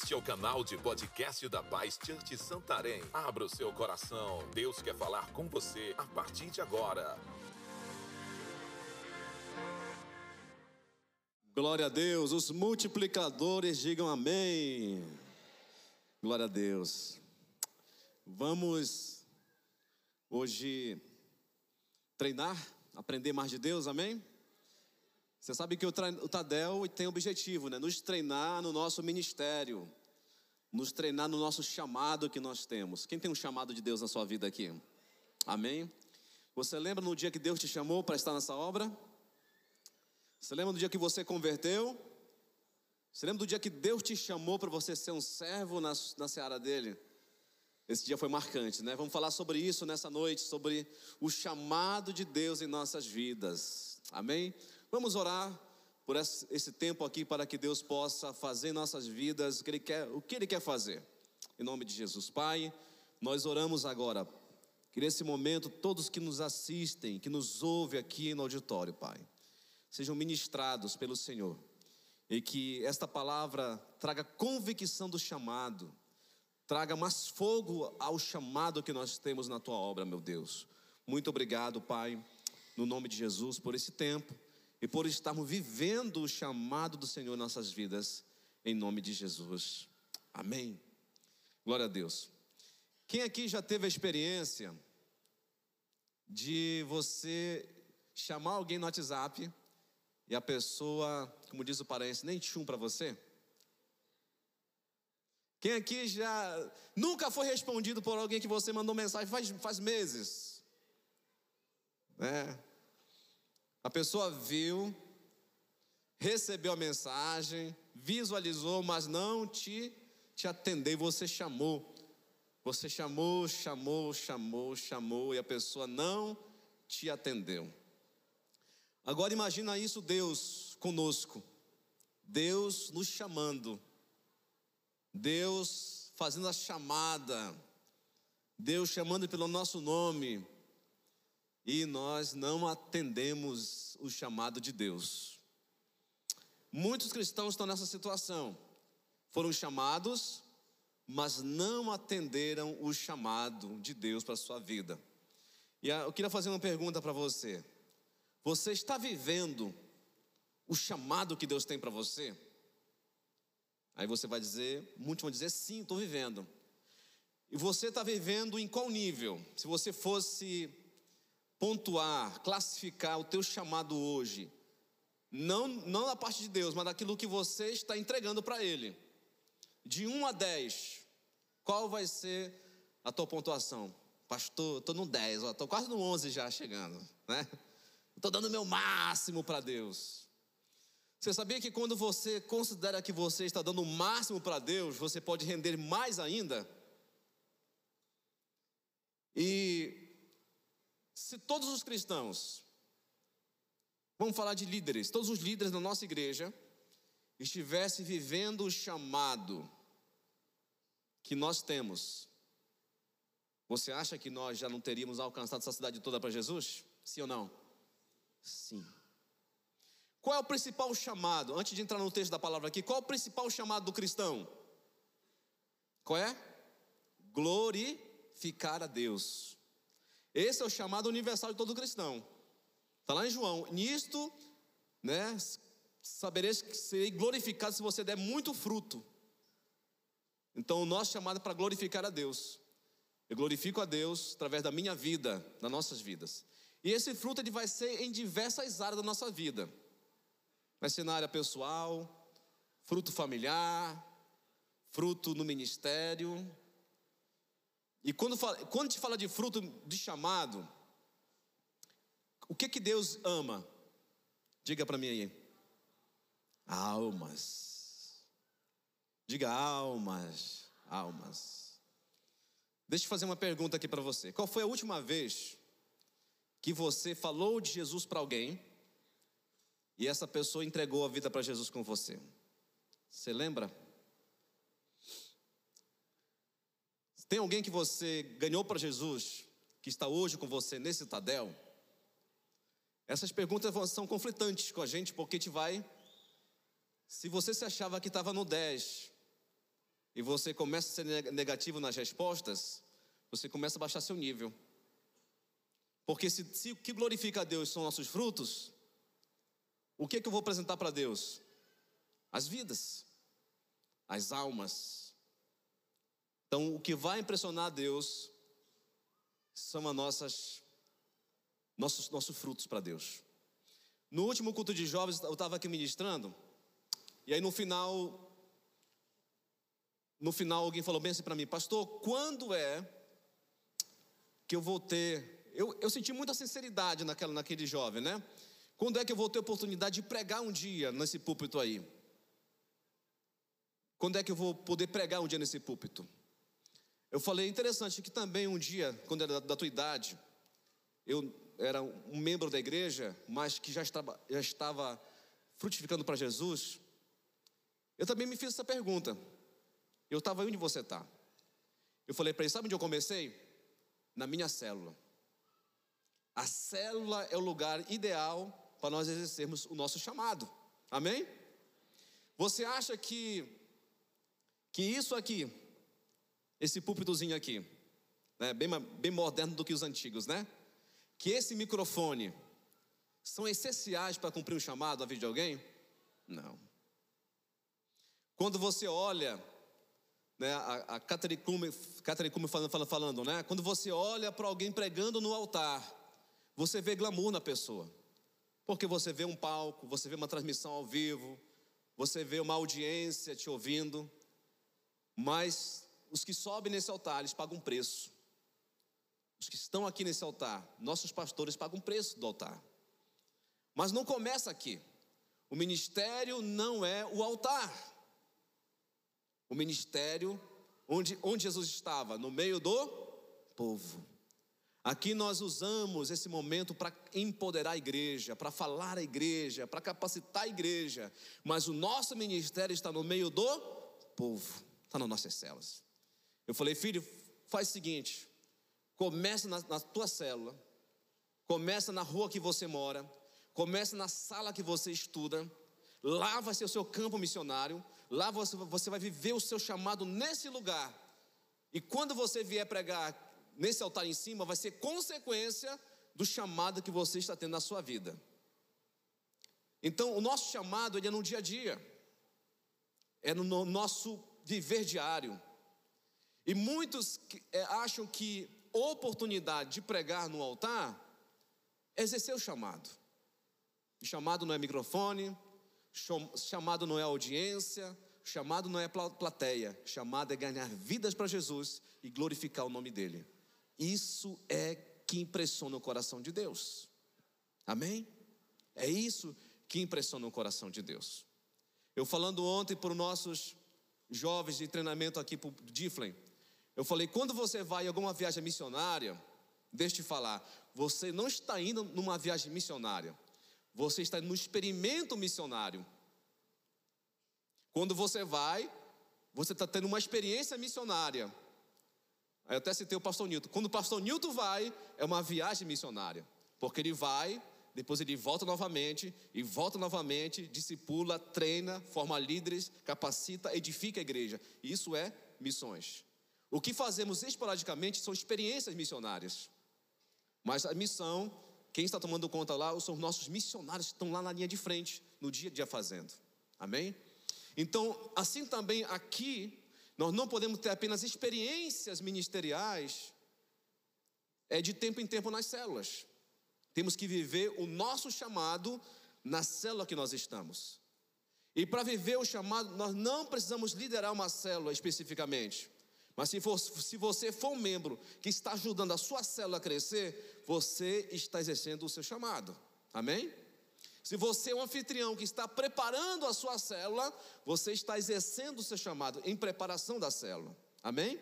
Este é o canal de podcast da Paz Church Santarém. Abra o seu coração. Deus quer falar com você a partir de agora. Glória a Deus. Os multiplicadores digam amém. Glória a Deus. Vamos hoje treinar, aprender mais de Deus, amém? Você sabe que o Tadel tem objetivo, né? Nos treinar no nosso ministério, nos treinar no nosso chamado que nós temos. Quem tem um chamado de Deus na sua vida aqui? Amém? Você lembra no dia que Deus te chamou para estar nessa obra? Você lembra do dia que você converteu? Você lembra do dia que Deus te chamou para você ser um servo na, na seara dele? Esse dia foi marcante, né? Vamos falar sobre isso nessa noite, sobre o chamado de Deus em nossas vidas. Amém? Vamos orar por esse tempo aqui para que Deus possa fazer em nossas vidas o que Ele quer, o que Ele quer fazer. Em nome de Jesus, Pai, nós oramos agora. Que nesse momento todos que nos assistem, que nos ouvem aqui no auditório, Pai, sejam ministrados pelo Senhor. E que esta palavra traga convicção do chamado, traga mais fogo ao chamado que nós temos na tua obra, meu Deus. Muito obrigado, Pai, no nome de Jesus, por esse tempo e por estarmos vivendo o chamado do Senhor em nossas vidas, em nome de Jesus. Amém. Glória a Deus. Quem aqui já teve a experiência de você chamar alguém no WhatsApp e a pessoa, como diz o parente, nem tchum para você? Quem aqui já nunca foi respondido por alguém que você mandou mensagem faz, faz meses? É. A pessoa viu, recebeu a mensagem, visualizou, mas não te, te atendeu. Você chamou. Você chamou, chamou, chamou, chamou e a pessoa não te atendeu. Agora imagina isso Deus conosco. Deus nos chamando. Deus fazendo a chamada. Deus chamando pelo nosso nome e nós não atendemos o chamado de Deus. Muitos cristãos estão nessa situação. Foram chamados, mas não atenderam o chamado de Deus para a sua vida. E eu queria fazer uma pergunta para você. Você está vivendo o chamado que Deus tem para você? Aí você vai dizer, muitos vão dizer sim, estou vivendo. E você está vivendo em qual nível? Se você fosse pontuar, classificar o teu chamado hoje, não, não da parte de Deus, mas daquilo que você está entregando para Ele, de 1 a 10, qual vai ser a tua pontuação? Pastor, estou no 10, estou quase no 11 já chegando, né? Estou dando o meu máximo para Deus. Você sabia que quando você considera que você está dando o máximo para Deus, você pode render mais ainda? E se todos os cristãos, vamos falar de líderes, todos os líderes da nossa igreja, estivessem vivendo o chamado que nós temos, você acha que nós já não teríamos alcançado essa cidade toda para Jesus? Sim ou não? Sim. Qual é o principal chamado? Antes de entrar no texto da palavra aqui, qual é o principal chamado do cristão? Qual é? Glorificar a Deus. Esse é o chamado universal de todo cristão. Está lá em João. Nisto, né, sabereis que serei glorificado se você der muito fruto. Então, o nosso chamado é para glorificar a Deus. Eu glorifico a Deus através da minha vida, das nossas vidas. E esse fruto ele vai ser em diversas áreas da nossa vida. Vai ser na área pessoal, fruto familiar, fruto no ministério, e quando, fala, quando te fala de fruto de chamado, o que que Deus ama? Diga para mim aí. Almas. Diga almas, almas. Deixa eu fazer uma pergunta aqui para você. Qual foi a última vez que você falou de Jesus para alguém e essa pessoa entregou a vida para Jesus com você? Você lembra? Tem alguém que você ganhou para Jesus, que está hoje com você nesse Tadel? Essas perguntas são conflitantes com a gente, porque te vai. Se você se achava que estava no 10, e você começa a ser negativo nas respostas, você começa a baixar seu nível. Porque se, se o que glorifica a Deus são nossos frutos, o que, é que eu vou apresentar para Deus? As vidas, as almas. Então, o que vai impressionar Deus são as nossas, nossos, nossos frutos para Deus. No último culto de jovens, eu estava aqui ministrando, e aí no final, no final alguém falou bem assim para mim, pastor, quando é que eu vou ter eu, eu senti muita sinceridade naquela, naquele jovem, né? Quando é que eu vou ter oportunidade de pregar um dia nesse púlpito aí? Quando é que eu vou poder pregar um dia nesse púlpito? Eu falei, interessante que também um dia, quando era da, da tua idade, eu era um membro da igreja, mas que já estava, já estava frutificando para Jesus, eu também me fiz essa pergunta. Eu estava onde você está? Eu falei para ele, sabe onde eu comecei? Na minha célula. A célula é o lugar ideal para nós exercermos o nosso chamado. Amém? Você acha que que isso aqui, esse púlpitozinho aqui, né, bem, bem moderno do que os antigos, né? Que esse microfone são essenciais para cumprir o chamado a vida de alguém? Não. Quando você olha, né, a, a Catherine Kuhlman falando, falando, né? Quando você olha para alguém pregando no altar, você vê glamour na pessoa. Porque você vê um palco, você vê uma transmissão ao vivo, você vê uma audiência te ouvindo. Mas os que sobem nesse altar, eles pagam preço. Os que estão aqui nesse altar, nossos pastores pagam preço do altar. Mas não começa aqui. O ministério não é o altar. O ministério, onde, onde Jesus estava? No meio do povo. Aqui nós usamos esse momento para empoderar a igreja, para falar a igreja, para capacitar a igreja, mas o nosso ministério está no meio do povo, está nas nossas celas. Eu falei, filho, faz o seguinte: começa na, na tua célula, começa na rua que você mora, começa na sala que você estuda, lá vai ser o seu campo missionário, lá você, você vai viver o seu chamado nesse lugar. E quando você vier pregar nesse altar em cima vai ser consequência do chamado que você está tendo na sua vida. Então, o nosso chamado ele é no dia a dia, é no nosso viver diário. E muitos é, acham que oportunidade de pregar no altar é exercer o chamado. Chamado não é microfone, chamado não é audiência, chamado não é plateia, chamado é ganhar vidas para Jesus e glorificar o nome dele. Isso é que impressiona o coração de Deus. Amém? É isso que impressiona o coração de Deus. Eu falando ontem para os nossos jovens de treinamento aqui para o Diflen, eu falei: quando você vai em alguma viagem missionária, deixa eu te falar, você não está indo numa viagem missionária, você está no experimento missionário. Quando você vai, você está tendo uma experiência missionária. Aí eu até citei o pastor Newton. Quando o pastor Newton vai, é uma viagem missionária. Porque ele vai, depois ele volta novamente, e volta novamente, discipula, treina, forma líderes, capacita, edifica a igreja. Isso é missões. O que fazemos esporadicamente são experiências missionárias. Mas a missão, quem está tomando conta lá, são os nossos missionários que estão lá na linha de frente, no dia a dia fazendo. Amém? Então, assim também aqui, nós não podemos ter apenas experiências ministeriais é de tempo em tempo nas células. Temos que viver o nosso chamado na célula que nós estamos. E para viver o chamado, nós não precisamos liderar uma célula especificamente. Mas se, for, se você for um membro que está ajudando a sua célula a crescer, você está exercendo o seu chamado. Amém? Se você é um anfitrião que está preparando a sua célula, você está exercendo o seu chamado em preparação da célula. Amém?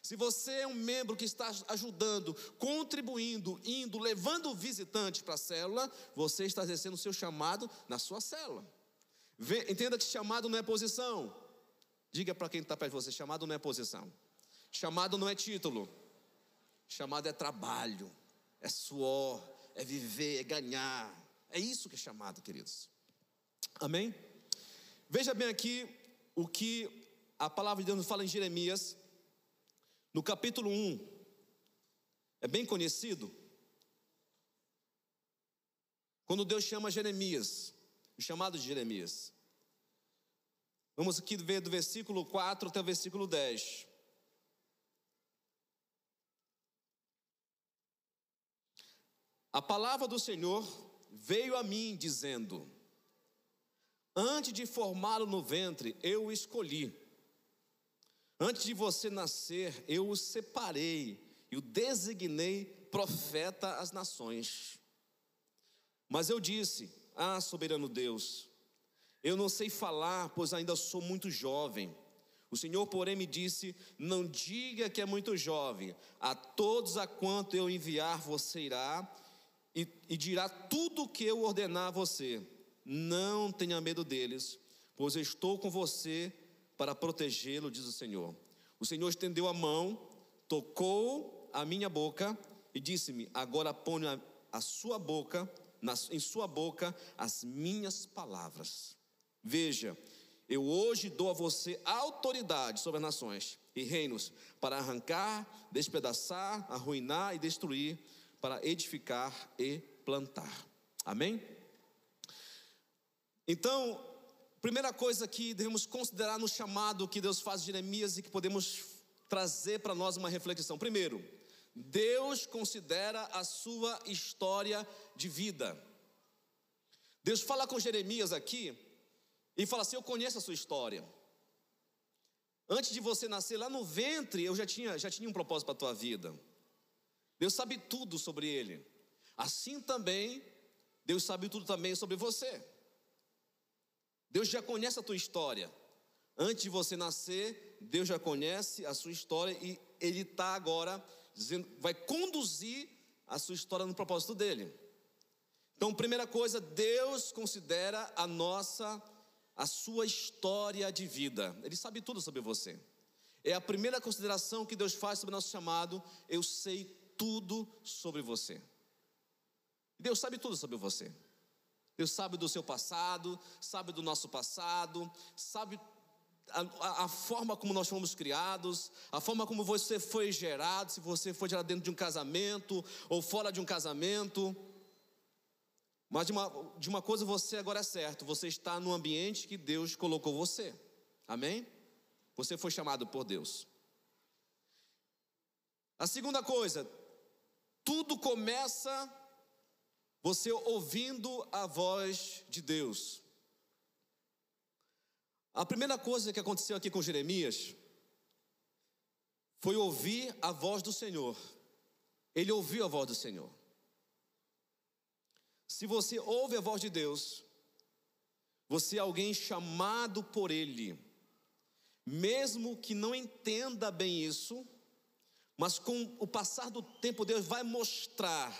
Se você é um membro que está ajudando, contribuindo, indo, levando visitantes para a célula, você está exercendo o seu chamado na sua célula. Entenda que chamado não é posição. Diga para quem está perto de você: chamado não é posição. Chamado não é título. Chamado é trabalho, é suor, é viver, é ganhar. É isso que é chamado, queridos. Amém? Veja bem aqui o que a palavra de Deus fala em Jeremias, no capítulo 1, é bem conhecido. Quando Deus chama Jeremias, o chamado de Jeremias. Vamos aqui ver do versículo 4 até o versículo 10. A palavra do Senhor veio a mim dizendo: Antes de formá-lo no ventre, eu o escolhi. Antes de você nascer, eu o separei e o designei profeta às nações. Mas eu disse: Ah, soberano Deus, eu não sei falar, pois ainda sou muito jovem. O Senhor, porém, me disse: Não diga que é muito jovem, a todos a quanto eu enviar você irá e, e dirá tudo o que eu ordenar a você. Não tenha medo deles, pois estou com você para protegê-lo, diz o Senhor. O Senhor estendeu a mão, tocou a minha boca e disse-me: Agora ponha a, sua boca, em sua boca, as minhas palavras. Veja, eu hoje dou a você autoridade sobre as nações e reinos para arrancar, despedaçar, arruinar e destruir, para edificar e plantar. Amém? Então, primeira coisa que devemos considerar no chamado que Deus faz de Jeremias e que podemos trazer para nós uma reflexão. Primeiro, Deus considera a sua história de vida. Deus fala com Jeremias aqui e fala assim: Eu conheço a sua história. Antes de você nascer lá no ventre, eu já tinha, já tinha um propósito para a tua vida. Deus sabe tudo sobre ele. Assim também, Deus sabe tudo também sobre você. Deus já conhece a tua história. Antes de você nascer, Deus já conhece a sua história e Ele está agora dizendo, vai conduzir a sua história no propósito dele. Então, primeira coisa, Deus considera a nossa, a sua história de vida. Ele sabe tudo sobre você. É a primeira consideração que Deus faz sobre o nosso chamado. Eu sei tudo sobre você. Deus sabe tudo sobre você. Deus sabe do seu passado, sabe do nosso passado, sabe a, a, forma como nós fomos criados, a forma como você foi gerado, se você foi gerado dentro de um casamento ou fora de um casamento. Mas de uma, de uma coisa você agora é certo: você está no ambiente que Deus colocou você. Amém? Você foi chamado por Deus. A segunda coisa, tudo começa você ouvindo a voz de Deus. A primeira coisa que aconteceu aqui com Jeremias foi ouvir a voz do Senhor. Ele ouviu a voz do Senhor. Se você ouve a voz de Deus, você é alguém chamado por Ele, mesmo que não entenda bem isso, mas com o passar do tempo, Deus vai mostrar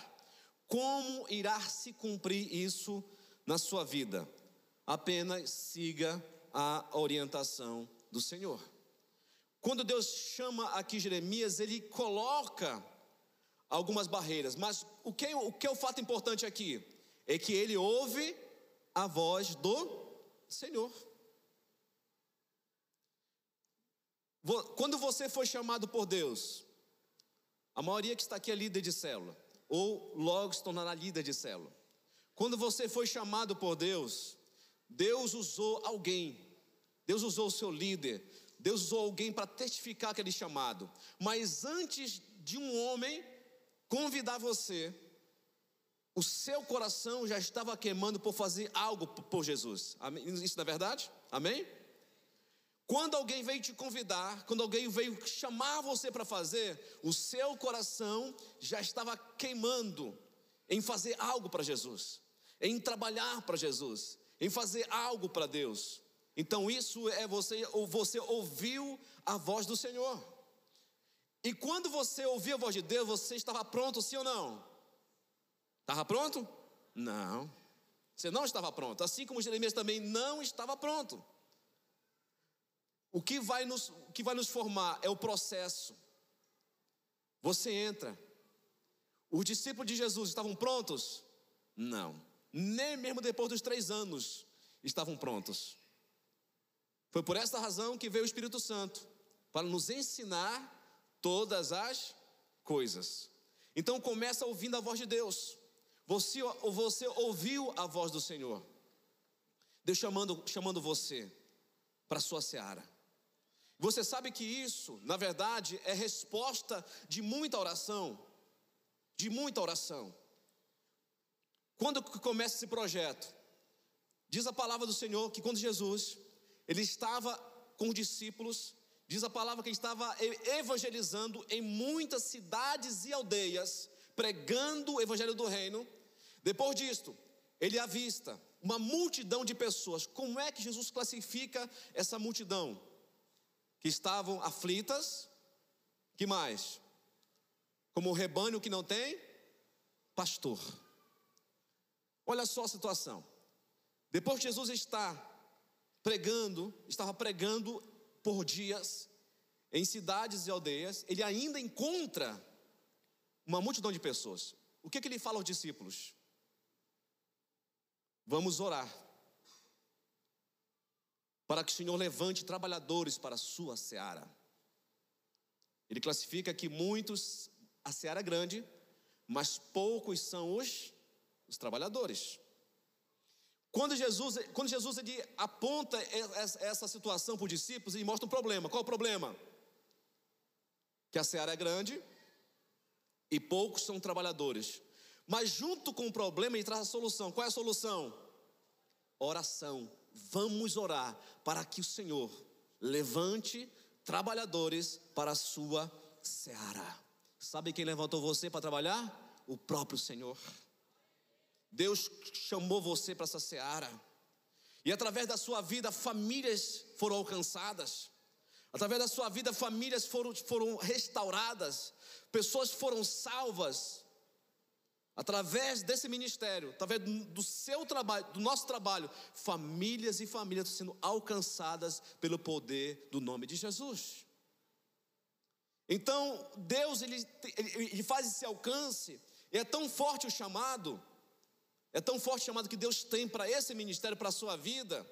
como irá se cumprir isso na sua vida. Apenas siga a orientação do Senhor. Quando Deus chama aqui Jeremias, ele coloca algumas barreiras, mas o que, o que é o fato importante aqui? É que ele ouve a voz do Senhor. Quando você foi chamado por Deus, a maioria que está aqui é líder de célula, ou logo se tornará líder de célula. Quando você foi chamado por Deus, Deus usou alguém, Deus usou o seu líder, Deus usou alguém para testificar aquele chamado. Mas antes de um homem convidar você, o seu coração já estava queimando por fazer algo por Jesus. Isso não é verdade? Amém? Quando alguém veio te convidar, quando alguém veio chamar você para fazer, o seu coração já estava queimando em fazer algo para Jesus, em trabalhar para Jesus, em fazer algo para Deus. Então isso é você, ou você ouviu a voz do Senhor. E quando você ouviu a voz de Deus, você estava pronto, sim ou não? Estava pronto? Não. Você não estava pronto. Assim como Jeremias também não estava pronto. O que vai nos, o que vai nos formar é o processo. Você entra. Os discípulos de Jesus estavam prontos? Não nem mesmo depois dos três anos estavam prontos. Foi por esta razão que veio o Espírito Santo para nos ensinar todas as coisas. Então começa ouvindo a voz de Deus. Você, você ouviu a voz do Senhor. Deus chamando, chamando você para a sua seara. Você sabe que isso, na verdade, é resposta de muita oração. De muita oração. Quando começa esse projeto? Diz a palavra do Senhor que quando Jesus ele estava com os discípulos, diz a palavra que ele estava evangelizando em muitas cidades e aldeias, pregando o evangelho do reino. Depois disto, ele avista uma multidão de pessoas. Como é que Jesus classifica essa multidão? Que estavam aflitas, que mais? Como o rebanho que não tem pastor. Olha só a situação. Depois que Jesus está pregando, estava pregando por dias em cidades e aldeias, ele ainda encontra uma multidão de pessoas. O que, que ele fala aos discípulos? Vamos orar. Para que o Senhor levante trabalhadores para a sua seara. Ele classifica que muitos, a seara é grande, mas poucos são os, os trabalhadores. Quando Jesus, quando Jesus ele aponta essa situação para os discípulos, ele mostra um problema. Qual é o problema? Que a seara é grande e poucos são trabalhadores. Mas junto com o problema ele traz a solução. Qual é a solução? Oração. Vamos orar para que o Senhor levante trabalhadores para a sua seara. Sabe quem levantou você para trabalhar? O próprio Senhor. Deus chamou você para essa seara. E através da sua vida, famílias foram alcançadas. Através da sua vida, famílias foram, foram restauradas. Pessoas foram salvas. Através desse ministério, através do seu trabalho, do nosso trabalho, famílias e famílias sendo alcançadas pelo poder do nome de Jesus. Então, Deus ele, ele faz esse alcance, e é tão forte o chamado, é tão forte o chamado que Deus tem para esse ministério, para a sua vida,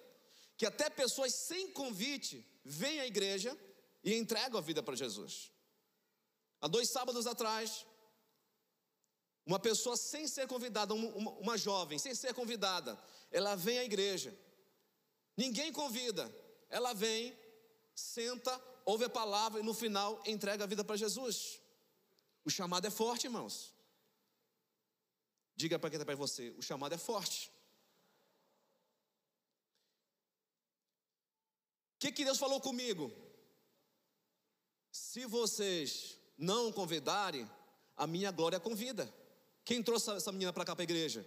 que até pessoas sem convite vêm à igreja e entregam a vida para Jesus. Há dois sábados atrás, uma pessoa sem ser convidada, uma, uma, jovem, sem ser convidada, ela vem à igreja. Ninguém convida, ela vem, senta, ouve a palavra e no final entrega a vida para Jesus. O chamado é forte, irmãos. Diga para quem está perto você: o chamado é forte. O que, que Deus falou comigo? Se vocês não convidarem, a minha glória convida. Quem trouxe essa menina para cá para a igreja?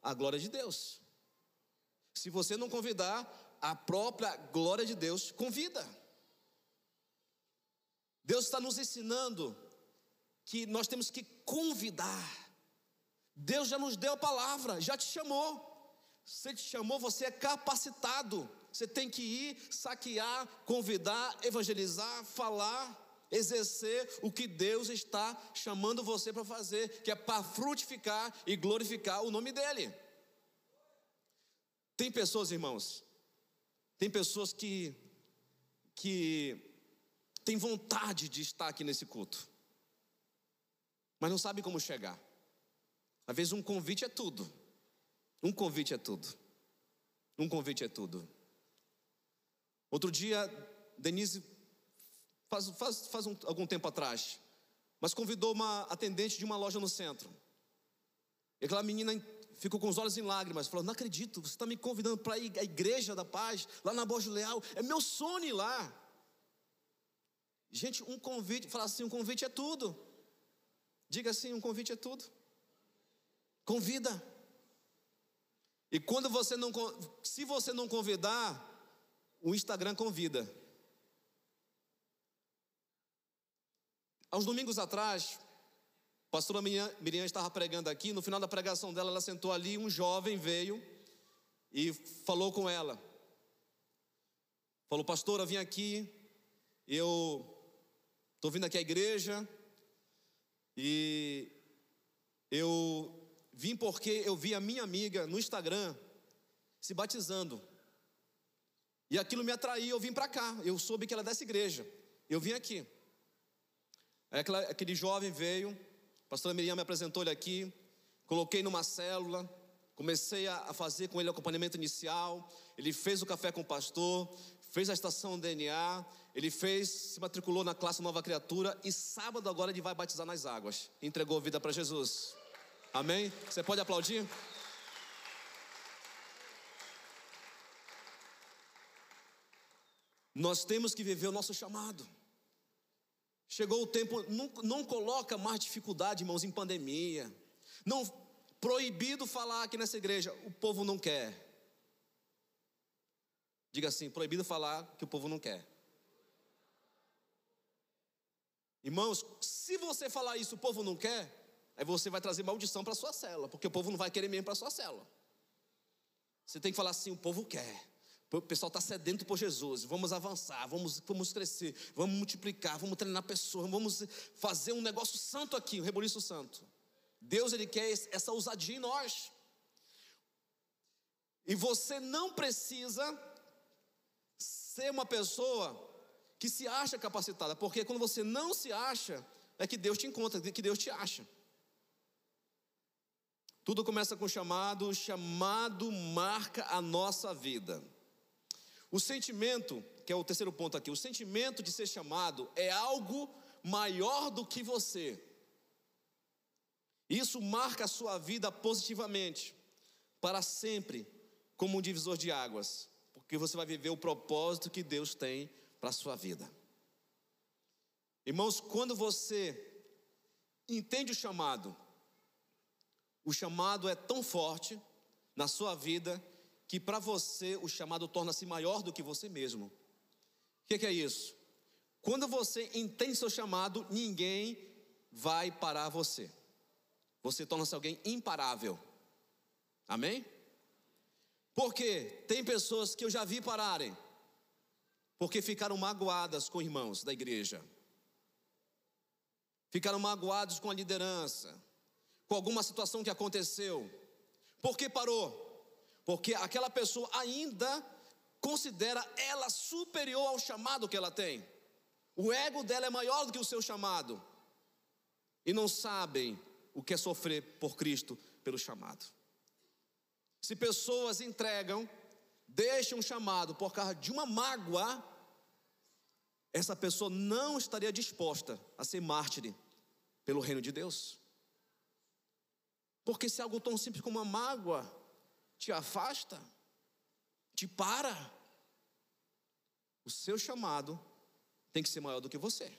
A glória de Deus. Se você não convidar, a própria glória de Deus convida. Deus está nos ensinando que nós temos que convidar. Deus já nos deu a palavra, já te chamou. Se te chamou, você é capacitado. Você tem que ir, saquear, convidar, evangelizar, falar, exercer o que Deus está chamando você para fazer, que é para frutificar e glorificar o nome dEle. Tem pessoas, irmãos, tem pessoas que, que têm vontade de estar aqui nesse culto, mas não sabem como chegar. Às vezes um convite é tudo. Um convite é tudo. Um convite é tudo. Outro dia, Denise, faz, faz, faz um, algum tempo atrás, mas convidou uma atendente de uma loja no centro. E aquela menina ficou com os olhos em lágrimas, falou: Não acredito, você está me convidando para ir à igreja da paz, lá na Borja Leal, é meu sonho ir lá. Gente, um convite, fala assim: um convite é tudo. Diga assim: um convite é tudo. Convida. E quando você não, se você não convidar, o Instagram convida. Há uns domingos atrás, a pastora Miriam, estava pregando aqui, no final da pregação dela, ela sentou ali, um jovem veio e falou com ela. Falou, pastora, vim aqui, eu estou vindo aqui à igreja e eu Vim porque eu vi a minha amiga no Instagram se batizando. E aquilo me atraiu, eu vim para cá. Eu soube que ela é dessa igreja. Eu vim aqui. Aquela, aquele jovem veio, a pastora Miriam me apresentou ele aqui, coloquei numa célula, comecei a fazer com ele o acompanhamento inicial. Ele fez o café com o pastor, fez a estação DNA, ele fez, se matriculou na classe Nova Criatura e sábado agora ele vai batizar nas águas. Entregou a vida para Jesus. Amém? Você pode aplaudir? Nós temos que viver o nosso chamado. Chegou o tempo, não, não coloca mais dificuldade, irmãos, em pandemia. Não proibido falar aqui nessa igreja, o povo não quer. Diga assim, proibido falar que o povo não quer. Irmãos, se você falar isso, o povo não quer, aí você vai trazer maldição para sua cela, porque o povo não vai querer mesmo para sua cela. Você tem que falar assim, o povo quer. O pessoal está sedento por Jesus. Vamos avançar, vamos, vamos crescer, vamos multiplicar, vamos treinar pessoas, vamos fazer um negócio santo aqui, um reboliço santo. Deus ele quer essa ousadia em nós. E você não precisa ser uma pessoa que se acha capacitada, porque quando você não se acha, é que Deus te encontra, que Deus te acha. Tudo começa com chamado, o chamado marca a nossa vida. O sentimento, que é o terceiro ponto aqui, o sentimento de ser chamado é algo maior do que você. Isso marca a sua vida positivamente, para sempre, como um divisor de águas, porque você vai viver o propósito que Deus tem para a sua vida. Irmãos, quando você entende o chamado, o chamado é tão forte na sua vida que para você o chamado torna-se maior do que você mesmo. O que, que é isso? Quando você entende seu chamado, ninguém vai parar você. Você torna-se alguém imparável. Amém? Porque tem pessoas que eu já vi pararem, porque ficaram magoadas com irmãos da igreja, ficaram magoados com a liderança, com alguma situação que aconteceu. Por que parou? Porque aquela pessoa ainda considera ela superior ao chamado que ela tem. O ego dela é maior do que o seu chamado. E não sabem o que é sofrer por Cristo pelo chamado. Se pessoas entregam, deixam um chamado por causa de uma mágoa, essa pessoa não estaria disposta a ser mártir pelo reino de Deus. Porque se algo tão simples como uma mágoa te afasta, te para. O seu chamado tem que ser maior do que você.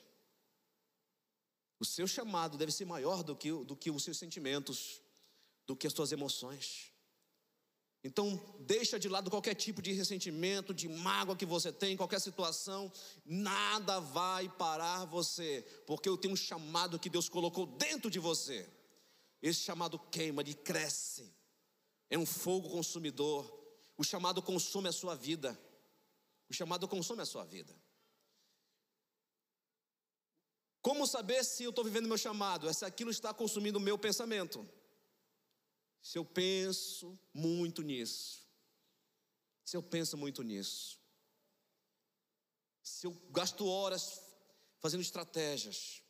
O seu chamado deve ser maior do que, do que os seus sentimentos, do que as suas emoções. Então, deixa de lado qualquer tipo de ressentimento, de mágoa que você tem, qualquer situação, nada vai parar você, porque eu tenho um chamado que Deus colocou dentro de você. Esse chamado queima, ele cresce é um fogo consumidor. O chamado consome a sua vida. O chamado consome a sua vida. Como saber se eu estou vivendo meu chamado? É se aquilo está consumindo o meu pensamento. Se eu penso muito nisso. Se eu penso muito nisso. Se eu gasto horas fazendo estratégias,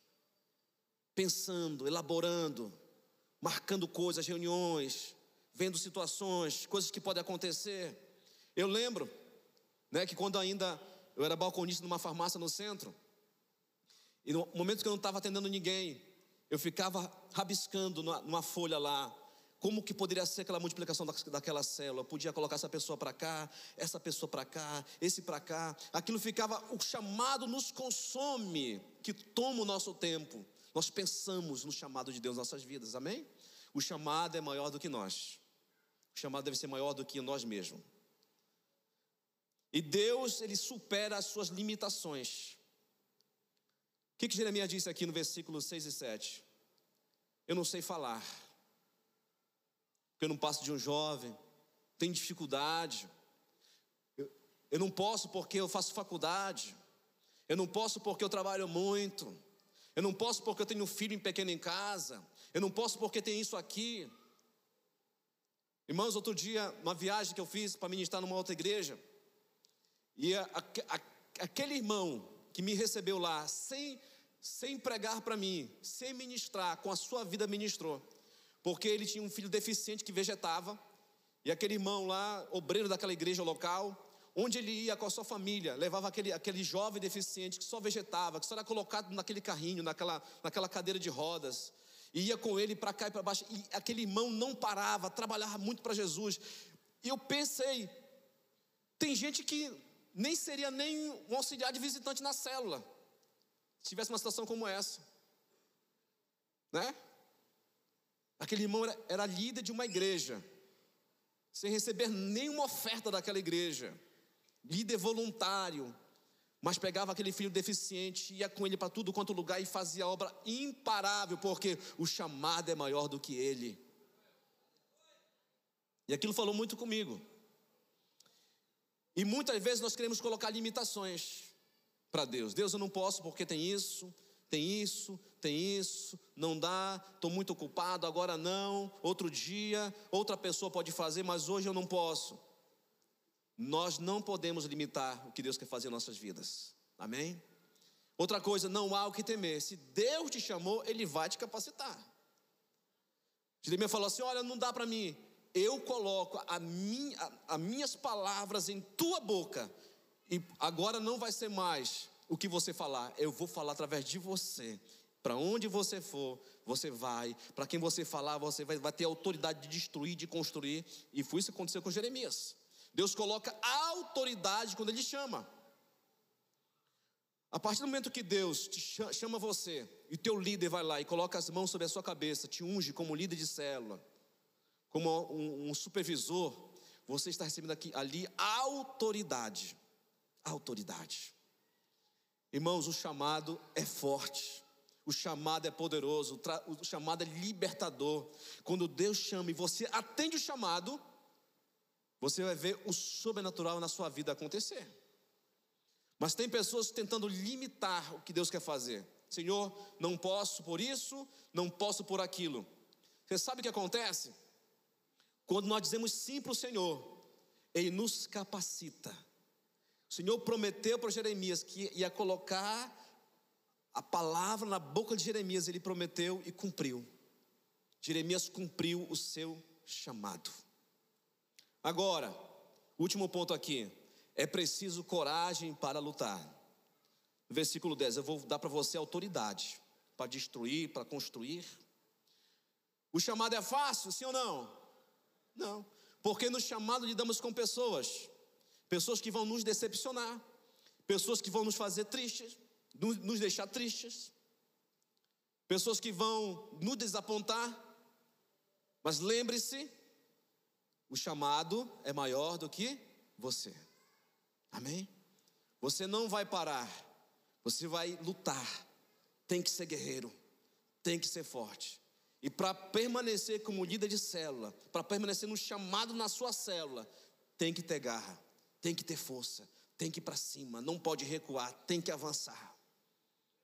pensando, elaborando, marcando coisas, reuniões, vendo situações, coisas que podem acontecer. Eu lembro, né, que quando ainda eu era balconista numa farmácia no centro, e no momento que eu não estava atendendo ninguém, eu ficava rabiscando numa, numa folha lá, como que poderia ser aquela multiplicação daquela célula? Eu podia colocar essa pessoa para cá, essa pessoa para cá, esse para cá. Aquilo ficava, o chamado nos consome, que toma o nosso tempo. Nós pensamos no chamado de Deus nas nossas vidas, amém? O chamado é maior do que nós. O chamado deve ser maior do que nós mesmos. E Deus, ele supera as suas limitações. O que, que Jeremias disse aqui no versículo 6 e 7? Eu não sei falar, porque eu não passo de um jovem, tenho dificuldade, eu, eu não posso porque eu faço faculdade, eu não posso porque eu trabalho muito, eu não posso porque eu tenho um filho pequeno em casa, eu não posso porque tem isso aqui. Irmãos, outro dia, uma viagem que eu fiz para ministrar numa outra igreja, E a, a, aquele irmão que me recebeu lá, sem, sem pregar para mim, sem ministrar, com a sua vida ministrou. Porque ele tinha um filho deficiente que vegetava, e aquele irmão lá, obreiro daquela igreja local, onde ele ia com a sua família, levava aquele, aquele jovem deficiente que só vegetava, que só era colocado naquele carrinho, naquela, naquela cadeira de rodas, e ia com ele para cá e para baixo, e aquele irmão não parava, trabalhava muito para Jesus. E eu pensei, tem gente que nem seria nem um auxiliar de visitante na célula, se tivesse uma situação como essa, né? Aquele irmão era, era líder de uma igreja, sem receber nenhuma oferta daquela igreja, líder voluntário, mas pegava aquele filho deficiente, ia com ele para tudo quanto lugar e fazia obra imparável, porque o chamado é maior do que ele. E aquilo falou muito comigo. E muitas vezes nós queremos colocar limitações para Deus. Deus, eu não posso porque tem isso, tem isso, tem isso, não dá, estou muito ocupado, agora não, outro dia, outra pessoa pode fazer, mas hoje eu não posso. Nós não podemos limitar o que Deus quer fazer em nossas vidas, amém? Outra coisa, não há o que temer, se Deus te chamou, Ele vai te capacitar. Jeremias falou assim: Olha, não dá para mim, eu coloco a minha, as minhas palavras em tua boca, e agora não vai ser mais o que você falar, eu vou falar através de você. Para onde você for, você vai. Para quem você falar, você vai, vai, ter autoridade de destruir, de construir. E foi isso que aconteceu com Jeremias. Deus coloca autoridade quando Ele chama. A partir do momento que Deus te chama você, e teu líder vai lá e coloca as mãos sobre a sua cabeça, te unge como líder de célula, como um, um supervisor, você está recebendo aqui, ali autoridade. Autoridade. Irmãos, o chamado é forte. O chamado é poderoso, o chamado é libertador. Quando Deus chama e você atende o chamado, você vai ver o sobrenatural na sua vida acontecer. Mas tem pessoas tentando limitar o que Deus quer fazer. Senhor, não posso por isso, não posso por aquilo. Você sabe o que acontece? Quando nós dizemos sim para o Senhor, Ele nos capacita o Senhor prometeu para Jeremias que ia colocar a palavra na boca de Jeremias, ele prometeu e cumpriu. Jeremias cumpriu o seu chamado. Agora, último ponto aqui. É preciso coragem para lutar. Versículo 10, eu vou dar para você autoridade para destruir, para construir. O chamado é fácil, sim ou não? Não. Porque no chamado lidamos com pessoas pessoas que vão nos decepcionar, pessoas que vão nos fazer tristes, nos deixar tristes, pessoas que vão nos desapontar. Mas lembre-se, o chamado é maior do que você. Amém? Você não vai parar, você vai lutar. Tem que ser guerreiro, tem que ser forte. E para permanecer como líder de célula, para permanecer no chamado na sua célula, tem que ter garra tem que ter força, tem que ir para cima, não pode recuar, tem que avançar.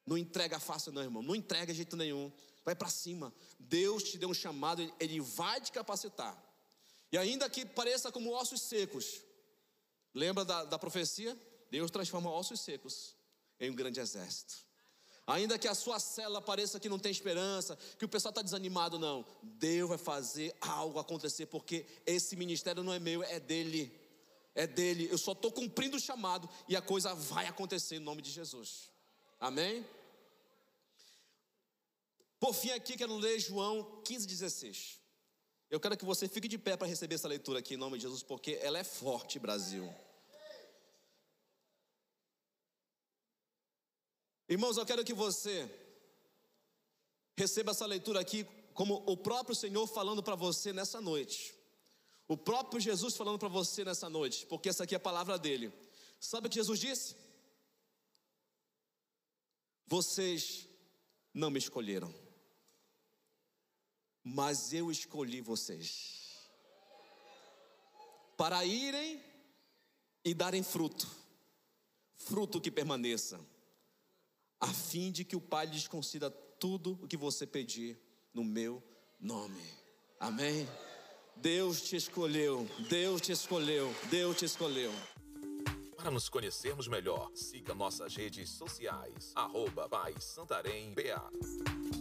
Não entrega fácil, não, irmão, não entrega jeito nenhum, vai para cima. Deus te deu um chamado, Ele vai te capacitar. E ainda que pareça como ossos secos, lembra da, da profecia? Deus transforma ossos secos em um grande exército. Ainda que a sua célula pareça que não tem esperança, que o pessoal está desanimado, não. Deus vai fazer algo acontecer, porque esse ministério não é meu, é dele é dele, eu só estou cumprindo o chamado e a coisa vai acontecer em nome de Jesus. Amém? Por fim, aqui quero ler João 15,16. Eu quero que você fique de pé para receber essa leitura aqui em nome de Jesus, porque ela é forte, Brasil. Irmãos, eu quero que você receba essa leitura aqui como o próprio Senhor falando para você nessa noite. O próprio Jesus falando para você nessa noite, porque essa aqui é a palavra dele. Sabe o que Jesus disse? Vocês não me escolheram, mas eu escolhi vocês para irem e darem fruto, fruto que permaneça, a fim de que o Pai lhes conceda tudo o que você pedir no meu nome. Amém. Deus te escolheu, Deus te escolheu, Deus te escolheu. Para nos conhecermos melhor, siga nossas redes sociais. Arroba Santarém BA.